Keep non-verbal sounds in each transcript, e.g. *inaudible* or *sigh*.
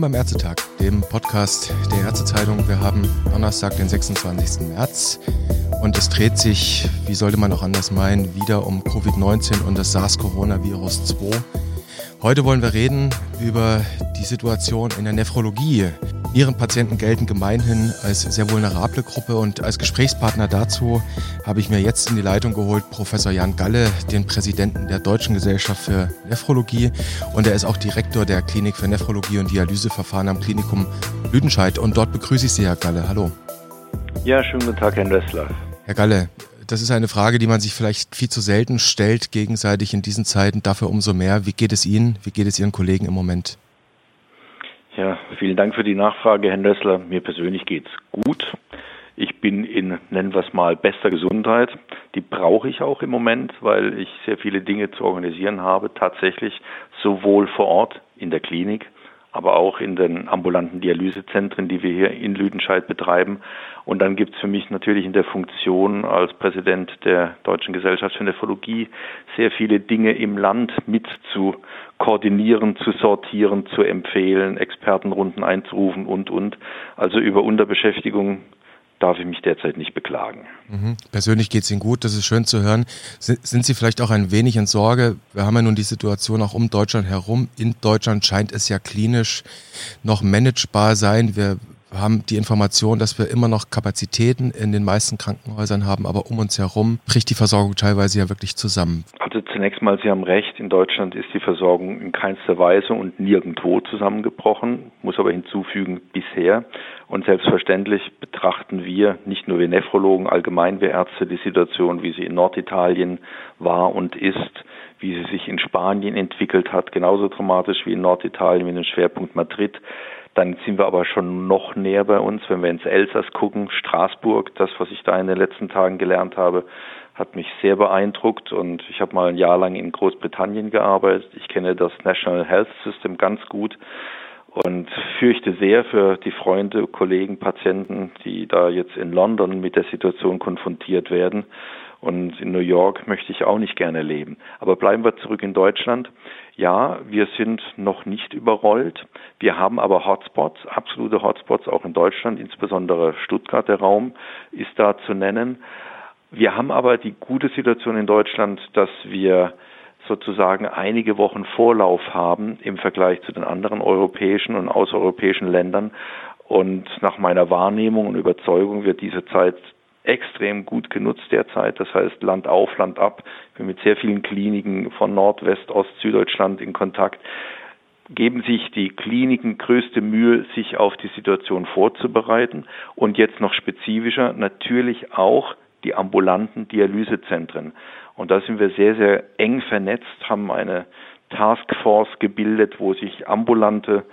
Willkommen beim Ärztetag, dem Podcast der Ärztezeitung. Wir haben Donnerstag, den 26. März und es dreht sich, wie sollte man auch anders meinen, wieder um Covid-19 und das SARS-Coronavirus 2. Heute wollen wir reden über die Situation in der Nephrologie. Nierenpatienten gelten gemeinhin als sehr vulnerable Gruppe und als Gesprächspartner dazu habe ich mir jetzt in die Leitung geholt Professor Jan Galle, den Präsidenten der Deutschen Gesellschaft für Nephrologie und er ist auch Direktor der Klinik für Nephrologie und Dialyseverfahren am Klinikum Lüdenscheid und dort begrüße ich Sie, Herr Galle. Hallo. Ja, schönen guten Tag, Herr Wessler. Herr Galle, das ist eine Frage, die man sich vielleicht viel zu selten stellt, gegenseitig in diesen Zeiten, dafür umso mehr. Wie geht es Ihnen, wie geht es Ihren Kollegen im Moment? Ja, vielen Dank für die Nachfrage, Herr Nössler. Mir persönlich geht's gut. Ich bin in, nennen wir es mal, bester Gesundheit. Die brauche ich auch im Moment, weil ich sehr viele Dinge zu organisieren habe, tatsächlich sowohl vor Ort in der Klinik aber auch in den ambulanten Dialysezentren, die wir hier in Lüdenscheid betreiben. Und dann gibt es für mich natürlich in der Funktion als Präsident der Deutschen Gesellschaft für Nephrologie sehr viele Dinge im Land mit zu koordinieren, zu sortieren, zu empfehlen, Expertenrunden einzurufen und, und. Also über Unterbeschäftigung darf ich mich derzeit nicht beklagen. Mhm. Persönlich geht es Ihnen gut, das ist schön zu hören. Sind, Sie vielleicht auch ein wenig in Sorge? Wir haben ja nun die Situation auch um Deutschland herum. In Deutschland scheint es ja klinisch noch managebar sein. Wir haben die Information, dass wir immer noch Kapazitäten in den meisten Krankenhäusern haben, aber um uns herum bricht die Versorgung teilweise ja wirklich zusammen. Also zunächst mal, Sie haben recht, in Deutschland ist die Versorgung in keinster Weise und nirgendwo zusammengebrochen, muss aber hinzufügen, bisher. Und selbstverständlich betrachten wir, nicht nur wir Nephrologen, allgemein wir Ärzte, die Situation, wie sie in Norditalien war und ist, wie sie sich in Spanien entwickelt hat, genauso dramatisch wie in Norditalien mit dem Schwerpunkt Madrid. Dann sind wir aber schon noch näher bei uns, wenn wir ins Elsass gucken, Straßburg, das, was ich da in den letzten Tagen gelernt habe, hat mich sehr beeindruckt und ich habe mal ein Jahr lang in Großbritannien gearbeitet. Ich kenne das National Health System ganz gut und fürchte sehr für die Freunde, Kollegen, Patienten, die da jetzt in London mit der Situation konfrontiert werden. Und in New York möchte ich auch nicht gerne leben. Aber bleiben wir zurück in Deutschland. Ja, wir sind noch nicht überrollt. Wir haben aber Hotspots, absolute Hotspots auch in Deutschland, insbesondere Stuttgart, der Raum ist da zu nennen. Wir haben aber die gute Situation in Deutschland, dass wir sozusagen einige Wochen Vorlauf haben im Vergleich zu den anderen europäischen und außereuropäischen Ländern. Und nach meiner Wahrnehmung und Überzeugung wird diese Zeit extrem gut genutzt derzeit. Das heißt Land auf, Land ab. Ich bin mit sehr vielen Kliniken von Nord, West, Ost, Süddeutschland in Kontakt. Geben sich die Kliniken größte Mühe, sich auf die Situation vorzubereiten und jetzt noch spezifischer natürlich auch die ambulanten Dialysezentren. Und da sind wir sehr, sehr eng vernetzt, haben eine Taskforce gebildet, wo sich ambulante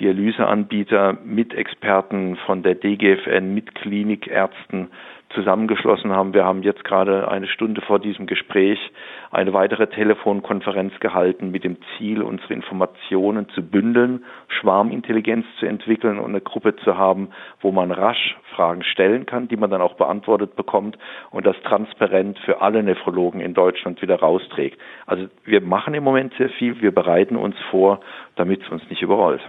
Dialyseanbieter mit Experten von der DGFN, mit Klinikärzten zusammengeschlossen haben. Wir haben jetzt gerade eine Stunde vor diesem Gespräch eine weitere Telefonkonferenz gehalten mit dem Ziel, unsere Informationen zu bündeln, Schwarmintelligenz zu entwickeln und eine Gruppe zu haben, wo man rasch Fragen stellen kann, die man dann auch beantwortet bekommt und das transparent für alle Nephrologen in Deutschland wieder rausträgt. Also wir machen im Moment sehr viel, wir bereiten uns vor, damit es uns nicht überrollt.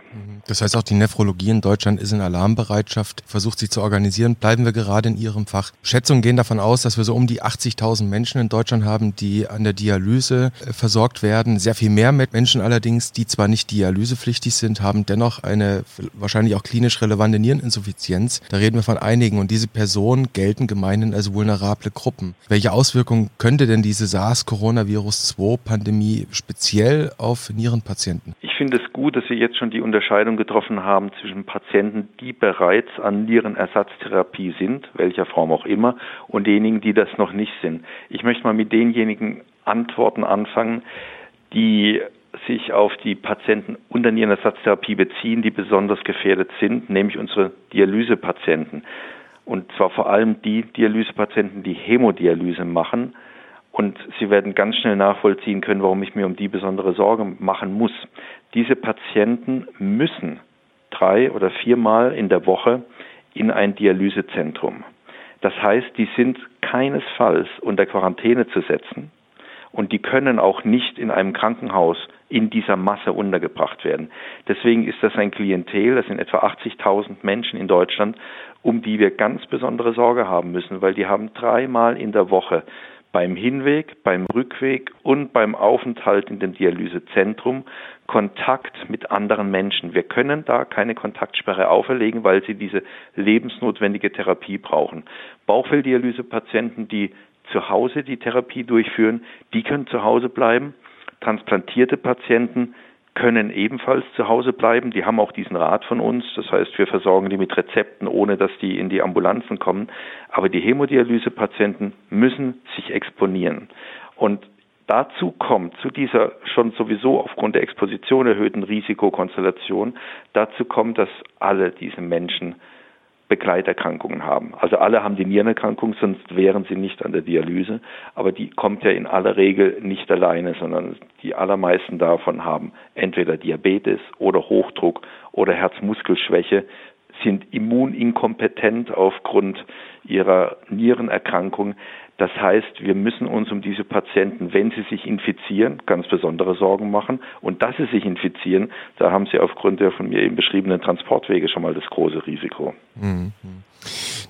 Das heißt auch die Nephrologie in Deutschland ist in Alarmbereitschaft, versucht sich zu organisieren. Bleiben wir gerade in Ihrem Fach. Schätzungen gehen davon aus, dass wir so um die 80.000 Menschen in Deutschland haben, die an der Dialyse äh, versorgt werden. Sehr viel mehr mit Menschen allerdings, die zwar nicht dialysepflichtig sind, haben dennoch eine wahrscheinlich auch klinisch relevante Niereninsuffizienz. Da reden wir von einigen und diese Personen gelten gemeinhin als vulnerable Gruppen. Welche Auswirkungen könnte denn diese SARS-Coronavirus-2-Pandemie speziell auf Nierenpatienten? Ich finde es gut, dass Sie jetzt schon die Unterscheidung getroffen haben zwischen Patienten, die bereits an Nierenersatztherapie sind, welcher Form auch immer, und denjenigen, die das noch nicht sind. Ich möchte mal mit denjenigen Antworten anfangen, die sich auf die Patienten unter Nierenersatztherapie beziehen, die besonders gefährdet sind, nämlich unsere Dialysepatienten. Und zwar vor allem die Dialysepatienten, die Hämodialyse machen. Und Sie werden ganz schnell nachvollziehen können, warum ich mir um die besondere Sorge machen muss. Diese Patienten müssen drei oder viermal in der Woche in ein Dialysezentrum. Das heißt, die sind keinesfalls unter Quarantäne zu setzen Und die können auch nicht in einem Krankenhaus in dieser Masse untergebracht werden. Deswegen ist das ein Klientel, das sind etwa 80.000 Menschen in Deutschland, um die wir ganz besondere Sorge haben müssen, weil die haben dreimal in der Woche beim Hinweg, beim Rückweg und beim Aufenthalt in dem Dialysezentrum Kontakt mit anderen Menschen. Wir können da keine Kontaktsperre auferlegen, weil sie diese lebensnotwendige Therapie brauchen. Bauchfellddialysepatienten, die zu Hause die Therapie durchführen, die können zu Hause bleiben. Transplantierte Patienten können ebenfalls zu Hause bleiben. Die haben auch diesen Rat von uns. Das heißt, wir versorgen die mit Rezepten, ohne dass die in die Ambulanzen kommen. Aber die Hämodialysepatienten müssen sich exponieren. Und dazu kommt, zu dieser schon sowieso aufgrund der Exposition erhöhten Risikokonstellation, dazu kommt, dass alle diese Menschen Begleiterkrankungen haben. Also alle haben die Nierenerkrankung, sonst wären sie nicht an der Dialyse. Aber die kommt ja in aller Regel nicht alleine, sondern die allermeisten davon haben entweder Diabetes oder Hochdruck oder Herzmuskelschwäche, sind immuninkompetent aufgrund ihrer Nierenerkrankung. Das heißt, wir müssen uns um diese Patienten, wenn sie sich infizieren, ganz besondere Sorgen machen. Und dass sie sich infizieren, da haben sie aufgrund der von mir eben beschriebenen Transportwege schon mal das große Risiko. Mhm.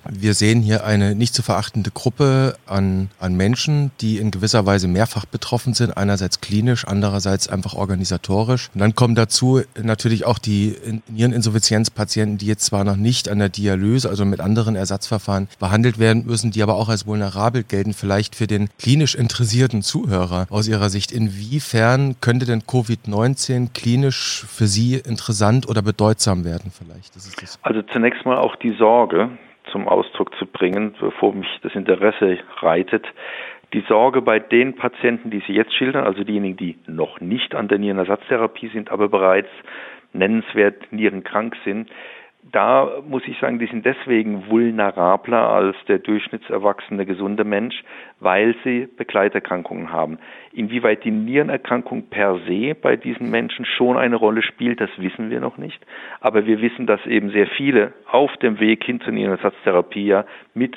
Wir sehen hier eine nicht zu verachtende Gruppe an, an Menschen, die in gewisser Weise mehrfach betroffen sind. Einerseits klinisch, andererseits einfach organisatorisch. Und dann kommen dazu natürlich auch die Niereninsuffizienzpatienten, die jetzt zwar noch nicht an der Dialyse, also mit anderen Ersatzverfahren behandelt werden müssen, die aber auch als vulnerabel gelten, vielleicht für den klinisch interessierten Zuhörer aus Ihrer Sicht. Inwiefern könnte denn Covid-19 klinisch für Sie interessant oder bedeutsam werden vielleicht? Also zunächst mal auch die Sorge, zum Ausdruck zu bringen, bevor mich das Interesse reitet. Die Sorge bei den Patienten, die Sie jetzt schildern, also diejenigen, die noch nicht an der Nierenersatztherapie sind, aber bereits nennenswert nierenkrank sind, da muss ich sagen, die sind deswegen vulnerabler als der durchschnittserwachsene gesunde Mensch, weil sie Begleiterkrankungen haben. Inwieweit die Nierenerkrankung per se bei diesen Menschen schon eine Rolle spielt, das wissen wir noch nicht. Aber wir wissen, dass eben sehr viele auf dem Weg hin zur Nierenersatztherapie ja mit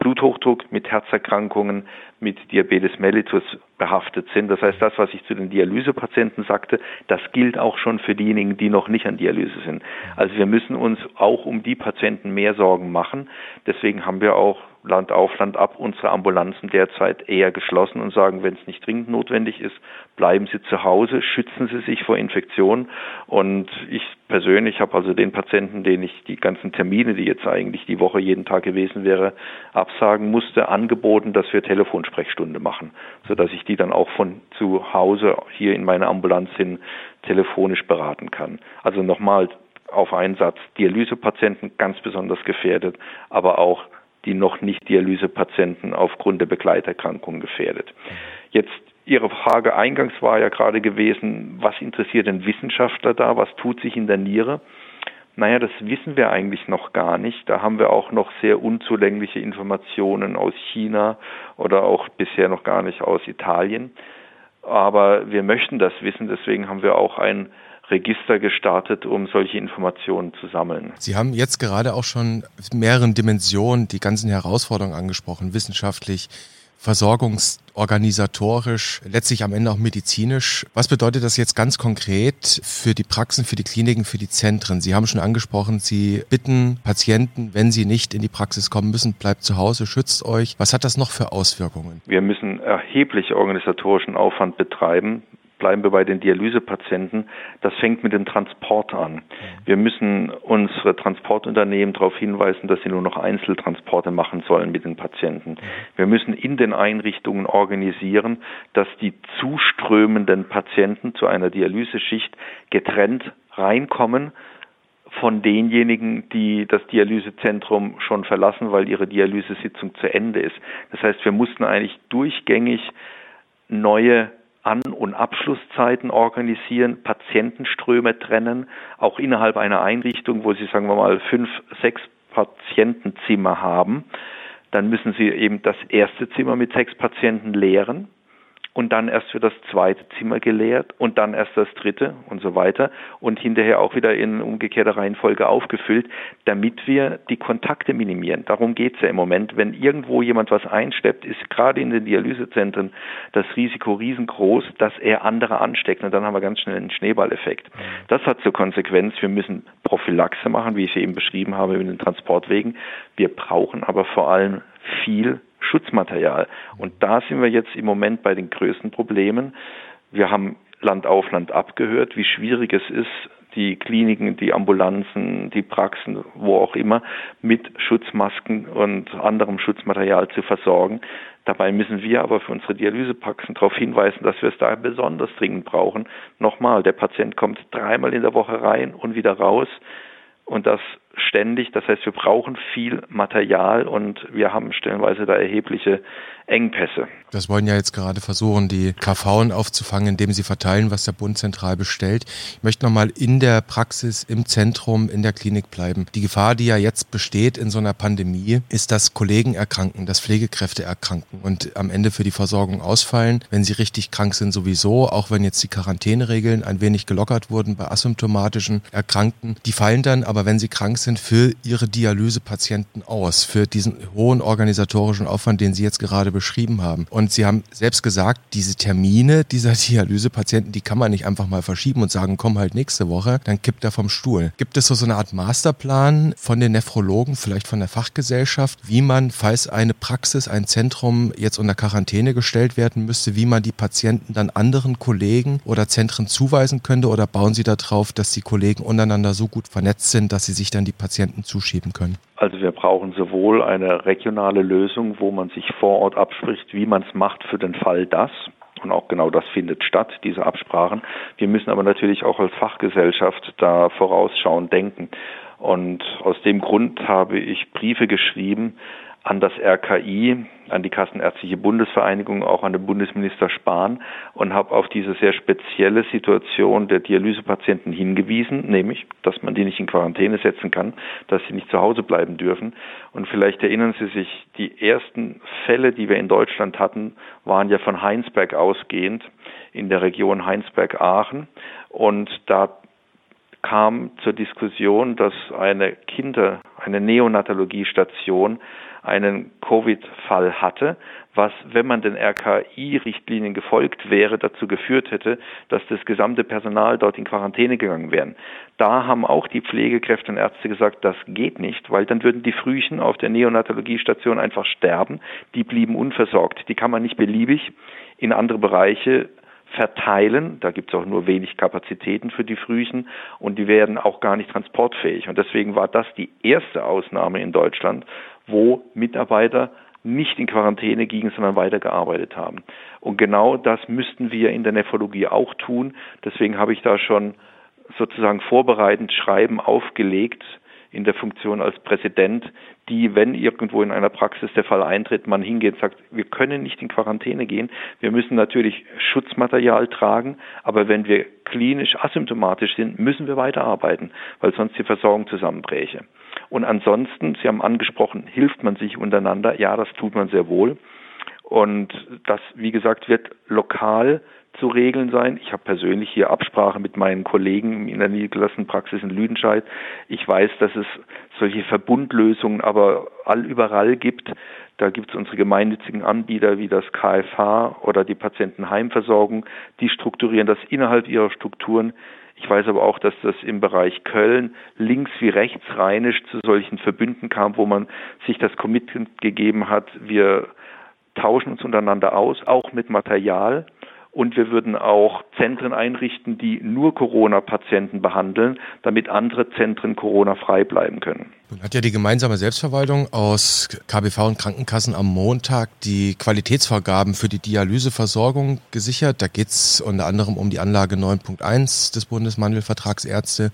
Bluthochdruck, mit Herzerkrankungen, mit Diabetes mellitus behaftet sind. Das heißt, das, was ich zu den Dialysepatienten sagte, das gilt auch schon für diejenigen, die noch nicht an Dialyse sind. Also wir müssen uns auch um die Patienten mehr Sorgen machen. Deswegen haben wir auch Land auf, Land ab unsere Ambulanzen derzeit eher geschlossen und sagen, wenn es nicht dringend notwendig ist, bleiben Sie zu Hause, schützen Sie sich vor Infektionen. Und ich persönlich habe also den Patienten, den ich die ganzen Termine, die jetzt eigentlich die Woche jeden Tag gewesen wäre, absagen musste, angeboten, dass wir Telefonsprechstunde machen, sodass ich die dann auch von zu Hause hier in meine Ambulanz hin telefonisch beraten kann. Also nochmal auf einen Satz, Dialysepatienten ganz besonders gefährdet, aber auch die noch nicht Dialysepatienten aufgrund der Begleiterkrankung gefährdet. Jetzt Ihre Frage eingangs war ja gerade gewesen, was interessiert den Wissenschaftler da, was tut sich in der Niere? Naja, das wissen wir eigentlich noch gar nicht. Da haben wir auch noch sehr unzulängliche Informationen aus China oder auch bisher noch gar nicht aus Italien. Aber wir möchten das wissen, deswegen haben wir auch ein Register gestartet, um solche Informationen zu sammeln. Sie haben jetzt gerade auch schon mehreren Dimensionen die ganzen Herausforderungen angesprochen, wissenschaftlich, versorgungsorganisatorisch, letztlich am Ende auch medizinisch. Was bedeutet das jetzt ganz konkret für die Praxen, für die Kliniken, für die Zentren? Sie haben schon angesprochen, Sie bitten Patienten, wenn sie nicht in die Praxis kommen müssen, bleibt zu Hause, schützt euch. Was hat das noch für Auswirkungen? Wir müssen erheblich organisatorischen Aufwand betreiben bleiben wir bei den Dialysepatienten, das fängt mit dem Transport an. Wir müssen unsere Transportunternehmen darauf hinweisen, dass sie nur noch Einzeltransporte machen sollen mit den Patienten. Wir müssen in den Einrichtungen organisieren, dass die zuströmenden Patienten zu einer Dialyseschicht getrennt reinkommen von denjenigen, die das Dialysezentrum schon verlassen, weil ihre Dialysesitzung zu Ende ist. Das heißt, wir mussten eigentlich durchgängig neue an- und Abschlusszeiten organisieren, Patientenströme trennen, auch innerhalb einer Einrichtung, wo Sie, sagen wir mal, fünf, sechs Patientenzimmer haben, dann müssen Sie eben das erste Zimmer mit sechs Patienten leeren und dann erst für das zweite Zimmer geleert und dann erst das dritte und so weiter und hinterher auch wieder in umgekehrter Reihenfolge aufgefüllt, damit wir die Kontakte minimieren. Darum geht es ja im Moment. Wenn irgendwo jemand was einsteppt, ist gerade in den Dialysezentren das Risiko riesengroß, dass er andere ansteckt und dann haben wir ganz schnell einen Schneeballeffekt. Das hat zur Konsequenz, wir müssen Prophylaxe machen, wie ich sie eben beschrieben habe, mit den Transportwegen. Wir brauchen aber vor allem viel Schutzmaterial. Und da sind wir jetzt im Moment bei den größten Problemen. Wir haben Land auf Land abgehört, wie schwierig es ist, die Kliniken, die Ambulanzen, die Praxen, wo auch immer, mit Schutzmasken und anderem Schutzmaterial zu versorgen. Dabei müssen wir aber für unsere Dialysepraxen darauf hinweisen, dass wir es da besonders dringend brauchen. Nochmal, der Patient kommt dreimal in der Woche rein und wieder raus und das ständig. Das heißt, wir brauchen viel Material und wir haben stellenweise da erhebliche Engpässe. Das wollen ja jetzt gerade versuchen, die KV aufzufangen, indem sie verteilen, was der Bund zentral bestellt. Ich möchte nochmal in der Praxis, im Zentrum, in der Klinik bleiben. Die Gefahr, die ja jetzt besteht in so einer Pandemie, ist, dass Kollegen erkranken, dass Pflegekräfte erkranken und am Ende für die Versorgung ausfallen, wenn sie richtig krank sind sowieso, auch wenn jetzt die Quarantäneregeln ein wenig gelockert wurden bei asymptomatischen Erkrankten. Die fallen dann, aber wenn sie krank sind, für ihre Dialysepatienten aus, für diesen hohen organisatorischen Aufwand, den Sie jetzt gerade beschrieben haben. Und Sie haben selbst gesagt, diese Termine dieser *laughs* Dialysepatienten, die kann man nicht einfach mal verschieben und sagen, komm halt nächste Woche, dann kippt er vom Stuhl. Gibt es so, eine Art Masterplan von den Nephrologen, vielleicht von der Fachgesellschaft, wie man, falls eine Praxis, ein Zentrum jetzt unter Quarantäne gestellt werden müsste, wie man die Patienten dann anderen Kollegen oder Zentren zuweisen könnte oder bauen Sie darauf, dass die Kollegen untereinander so gut vernetzt sind, dass sie sich dann die Patienten zuschieben können? Also wir brauchen sowohl eine regionale Lösung, wo man sich vor Ort abspricht, wie man es macht für den Fall das. Und auch genau das findet statt, diese Absprachen. Wir müssen aber natürlich auch als Fachgesellschaft da vorausschauend denken. Und aus dem Grund habe ich Briefe geschrieben an das RKI, an die Kassenärztliche Bundesvereinigung, auch an den Bundesminister Spahn und habe auf diese sehr spezielle Situation der Dialysepatienten hingewiesen, nämlich, dass man die nicht in Quarantäne setzen kann, dass sie nicht zu Hause bleiben dürfen. Und vielleicht erinnern Sie sich, die ersten Fälle, die wir in Deutschland hatten, waren ja von Heinsberg ausgehend in der Region Heinsberg-Aachen. Und da kam zur Diskussion, dass eine Kinder, eine Neonatologiestation einen Covid-Fall hatte, was, wenn man den RKI-Richtlinien gefolgt wäre, dazu geführt hätte, dass das gesamte Personal dort in Quarantäne gegangen wäre. Da haben auch die Pflegekräfte und Ärzte gesagt, das geht nicht, weil dann würden die Frühchen auf der Neonatologiestation einfach sterben. Die blieben unversorgt. Die kann man nicht beliebig in andere Bereiche verteilen. Da gibt es auch nur wenig Kapazitäten für die Frühchen und die werden auch gar nicht transportfähig. Und deswegen war das die erste Ausnahme in Deutschland, wo Mitarbeiter nicht in Quarantäne gingen, sondern weitergearbeitet haben. Und genau das müssten wir in der Nephrologie auch tun. Deswegen habe ich da schon sozusagen vorbereitend Schreiben aufgelegt in der Funktion als Präsident, die, wenn irgendwo in einer Praxis der Fall eintritt, man hingeht und sagt, wir können nicht in Quarantäne gehen. Wir müssen natürlich Schutzmaterial tragen, aber wenn wir klinisch asymptomatisch sind, müssen wir weiterarbeiten, weil sonst die Versorgung zusammenbräche. Und ansonsten, Sie haben angesprochen, hilft man sich untereinander. Ja, das tut man sehr wohl. Und das, wie gesagt, wird lokal zu regeln sein. Ich habe persönlich hier Absprache mit meinen Kollegen in der niedergelassenen Praxis in Lüdenscheid. Ich weiß, dass es solche Verbundlösungen aber allüberall gibt. Da gibt es unsere gemeinnützigen Anbieter wie das KFH oder die Patientenheimversorgung, die strukturieren das innerhalb ihrer Strukturen. Ich weiß aber auch, dass das im Bereich Köln links wie rechts rheinisch zu solchen Verbünden kam, wo man sich das Commitment gegeben hat, wir tauschen uns untereinander aus, auch mit Material. Und wir würden auch Zentren einrichten, die nur Corona-Patienten behandeln, damit andere Zentren Corona-frei bleiben können. Nun hat ja die gemeinsame Selbstverwaltung aus KBV und Krankenkassen am Montag die Qualitätsvorgaben für die Dialyseversorgung gesichert. Da geht es unter anderem um die Anlage 9.1 des Bundesmandelvertragsärzte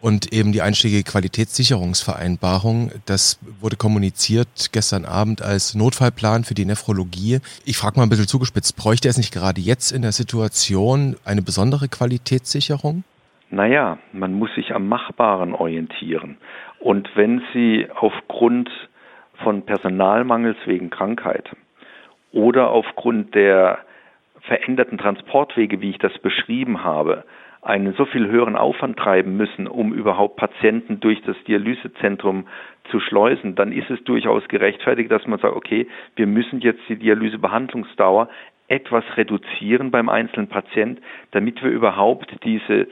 und eben die einstiegige Qualitätssicherungsvereinbarung. Das wurde kommuniziert gestern Abend als Notfallplan für die Nephrologie. Ich frage mal ein bisschen zugespitzt, bräuchte es nicht gerade jetzt in der Situation eine besondere Qualitätssicherung? Naja, man muss sich am Machbaren orientieren. Und wenn Sie aufgrund von Personalmangels wegen Krankheit oder aufgrund der veränderten Transportwege, wie ich das beschrieben habe, einen so viel höheren Aufwand treiben müssen, um überhaupt Patienten durch das Dialysezentrum zu schleusen, dann ist es durchaus gerechtfertigt, dass man sagt, okay, wir müssen jetzt die Dialysebehandlungsdauer etwas reduzieren beim einzelnen Patient, damit wir überhaupt diese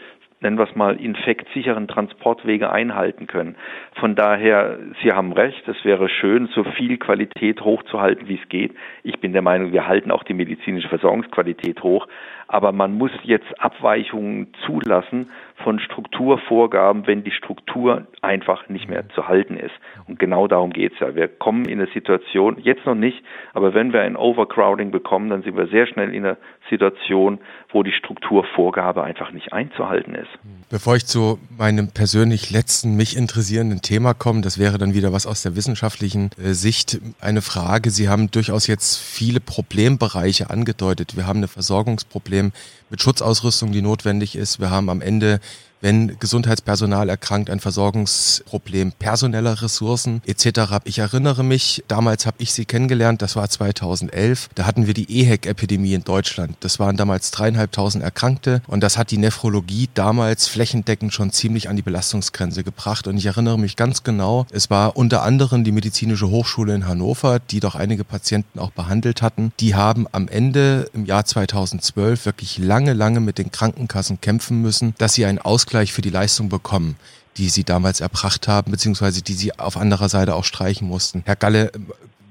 nennen wir es mal, infektsicheren Transportwege einhalten können. Von daher, Sie haben recht, es wäre schön, so viel Qualität hochzuhalten, wie es geht. Ich bin der Meinung, wir halten auch die medizinische Versorgungsqualität hoch, aber man muss jetzt Abweichungen zulassen von Strukturvorgaben, wenn die Struktur einfach nicht mehr zu halten ist. Und genau darum geht es ja. Wir kommen in eine Situation, jetzt noch nicht, aber wenn wir ein Overcrowding bekommen, dann sind wir sehr schnell in einer Situation, wo die Strukturvorgabe einfach nicht einzuhalten ist. Bevor ich zu meinem persönlich letzten, mich interessierenden Thema komme, das wäre dann wieder was aus der wissenschaftlichen äh, Sicht, eine Frage. Sie haben durchaus jetzt viele Problembereiche angedeutet. Wir haben ein Versorgungsproblem mit Schutzausrüstung, die notwendig ist. Wir haben am Ende wenn Gesundheitspersonal erkrankt, ein Versorgungsproblem personeller Ressourcen etc. Ich erinnere mich, damals habe ich Sie kennengelernt, das war 2011, da hatten wir die EHEC-Epidemie in Deutschland. Das waren damals dreieinhalbtausend Erkrankte und das hat die Nephrologie damals flächendeckend schon ziemlich an die Belastungsgrenze gebracht. Und ich erinnere mich ganz genau, es war unter anderem die Medizinische Hochschule in Hannover, die doch einige Patienten auch behandelt hatten. Die haben am Ende im Jahr 2012 wirklich lange, lange mit den Krankenkassen kämpfen müssen, dass sie einen Ausgleich Ausgleich für die Leistung bekommen, die sie damals erbracht haben, beziehungsweise die sie auf anderer Seite auch streichen mussten. Herr Galle,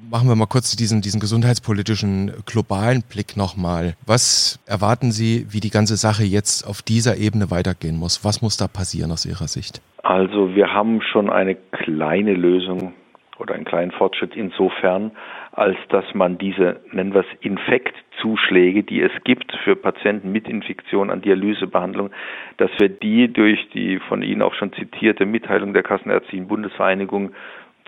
machen wir mal kurz diesen, diesen gesundheitspolitischen globalen Blick nochmal. Was erwarten Sie, wie die ganze Sache jetzt auf dieser Ebene weitergehen muss? Was muss da passieren aus Ihrer Sicht? Also wir haben schon eine kleine Lösung oder einen kleinen Fortschritt insofern, als dass man diese, nennen wir es, Infektzuschläge, die es gibt für Patienten mit Infektion an Dialysebehandlung, dass wir die durch die von Ihnen auch schon zitierte Mitteilung der Kassenärztlichen Bundesvereinigung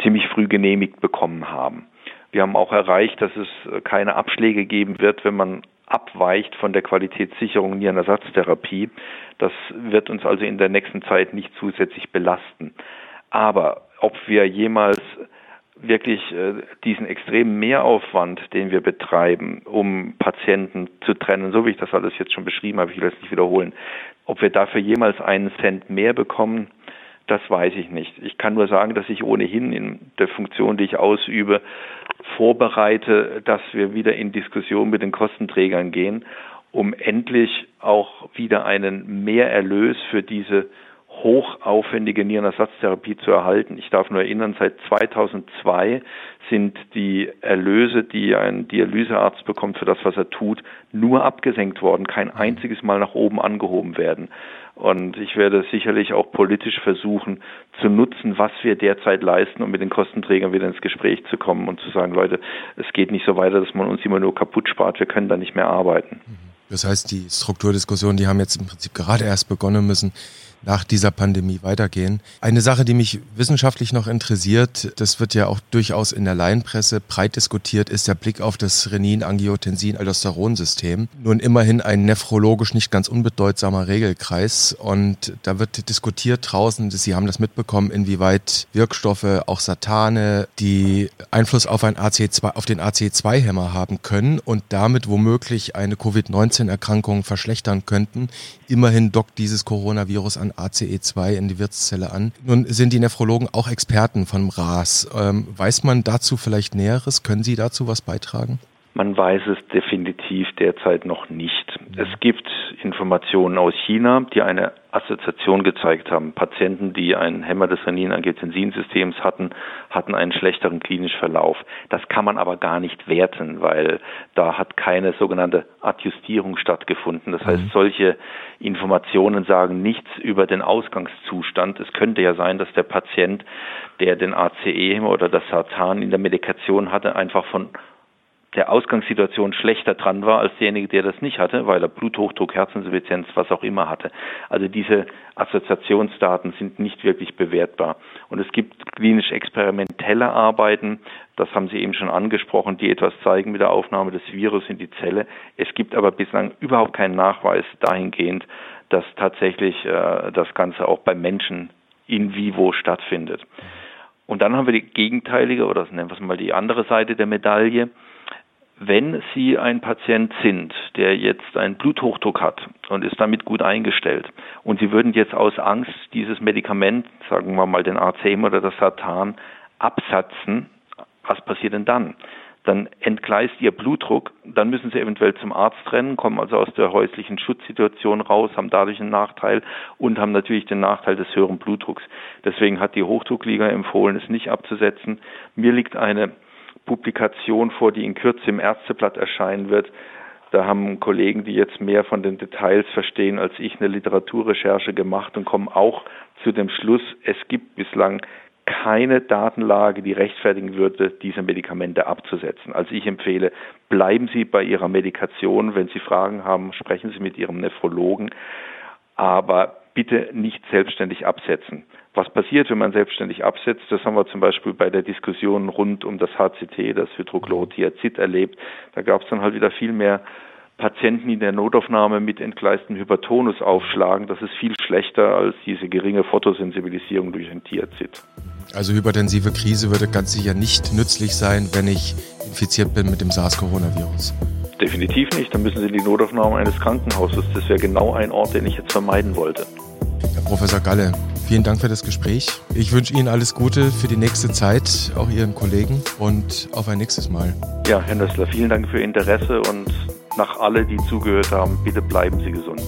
ziemlich früh genehmigt bekommen haben. Wir haben auch erreicht, dass es keine Abschläge geben wird, wenn man abweicht von der Qualitätssicherung Nierenersatztherapie. Das wird uns also in der nächsten Zeit nicht zusätzlich belasten. Aber ob wir jemals wirklich äh, diesen extremen Mehraufwand, den wir betreiben, um Patienten zu trennen, so wie ich das alles jetzt schon beschrieben habe, ich will es nicht wiederholen, ob wir dafür jemals einen Cent mehr bekommen, das weiß ich nicht. Ich kann nur sagen, dass ich ohnehin in der Funktion, die ich ausübe, vorbereite, dass wir wieder in Diskussion mit den Kostenträgern gehen, um endlich auch wieder einen Mehrerlös für diese hochaufwendige Nierenersatztherapie zu erhalten. Ich darf nur erinnern, seit 2002 sind die Erlöse, die ein Dialysearzt bekommt für das, was er tut, nur abgesenkt worden, kein einziges Mal nach oben angehoben werden. Und ich werde sicherlich auch politisch versuchen zu nutzen, was wir derzeit leisten, um mit den Kostenträgern wieder ins Gespräch zu kommen und zu sagen, Leute, es geht nicht so weiter, dass man uns immer nur kaputt spart, wir können da nicht mehr arbeiten. Das heißt, die Strukturdiskussionen, die haben jetzt im Prinzip gerade erst begonnen müssen nach dieser Pandemie weitergehen. Eine Sache, die mich wissenschaftlich noch interessiert, das wird ja auch durchaus in der Laienpresse breit diskutiert, ist der Blick auf das Renin-Angiotensin-Aldosteron-System. Nun immerhin ein nephrologisch nicht ganz unbedeutsamer Regelkreis und da wird diskutiert draußen, Sie haben das mitbekommen, inwieweit Wirkstoffe, auch Satane, die Einfluss auf, ein AC2, auf den AC2-Hämmer haben können und damit womöglich eine Covid-19-Erkrankung verschlechtern könnten. Immerhin dockt dieses Coronavirus an ACE2 in die Wirtszelle an. Nun sind die Nephrologen auch Experten von RAS. Ähm, weiß man dazu vielleicht Näheres? Können Sie dazu was beitragen? Man weiß es definitiv derzeit noch nicht. Es gibt Informationen aus China, die eine Assoziation gezeigt haben. Patienten, die ein Hämmer des Renin-Angiotensin-Systems hatten, hatten einen schlechteren klinischen Verlauf. Das kann man aber gar nicht werten, weil da hat keine sogenannte Adjustierung stattgefunden. Das heißt, mhm. solche Informationen sagen nichts über den Ausgangszustand. Es könnte ja sein, dass der Patient, der den ACE oder das Satan in der Medikation hatte, einfach von der Ausgangssituation schlechter dran war als derjenige, der das nicht hatte, weil er Bluthochdruck, Herzinsuffizienz, was auch immer hatte. Also diese Assoziationsdaten sind nicht wirklich bewertbar. Und es gibt klinisch experimentelle Arbeiten, das haben Sie eben schon angesprochen, die etwas zeigen mit der Aufnahme des Virus in die Zelle. Es gibt aber bislang überhaupt keinen Nachweis dahingehend, dass tatsächlich äh, das Ganze auch bei Menschen in vivo stattfindet. Und dann haben wir die gegenteilige, oder nennen wir es mal die andere Seite der Medaille Wenn Sie ein Patient sind, der jetzt einen Bluthochdruck hat und ist damit gut eingestellt und Sie würden jetzt aus Angst dieses Medikament, sagen wir mal den ACM oder das Satan, absatzen, was passiert denn dann? Dann entgleist Ihr Blutdruck, dann müssen Sie eventuell zum Arzt rennen, kommen also aus der häuslichen Schutzsituation raus, haben dadurch einen Nachteil und haben natürlich den Nachteil des höheren Blutdrucks. Deswegen hat die Hochdruckliga empfohlen, es nicht abzusetzen. Mir liegt eine Publikation vor, die in Kürze im Ärzteblatt erscheinen wird. Da haben Kollegen, die jetzt mehr von den Details verstehen als ich, eine Literaturrecherche gemacht und kommen auch zu dem Schluss, es gibt bislang keine Datenlage, die rechtfertigen würde, diese Medikamente abzusetzen. Also ich empfehle, bleiben Sie bei Ihrer Medikation. Wenn Sie Fragen haben, sprechen Sie mit Ihrem Nephrologen. Aber bitte nicht selbstständig absetzen. Was passiert, wenn man selbstständig absetzt? Das haben wir zum Beispiel bei der Diskussion rund um das HCT, das Hydrochlorothiazid, erlebt. Da gab es dann halt wieder viel mehr Patienten, die in der Notaufnahme mit entgleistem Hypertonus aufschlagen. Das ist viel schlechter als diese geringe Photosensibilisierung durch ein Thiazid. Also hypertensive Krise würde ganz sicher nicht nützlich sein, wenn ich infiziert bin mit dem SARS-Coronavirus. Definitiv nicht. Dann müssen Sie in die Notaufnahme eines Krankenhauses. Das wäre genau ein Ort, den ich jetzt vermeiden wollte. Herr Professor Galle, vielen Dank für das Gespräch. Ich wünsche Ihnen alles Gute für die nächste Zeit, auch Ihren Kollegen und auf ein nächstes Mal. Ja, Herr Nössler, vielen Dank für Ihr Interesse und nach alle, die zugehört haben, bitte bleiben Sie gesund.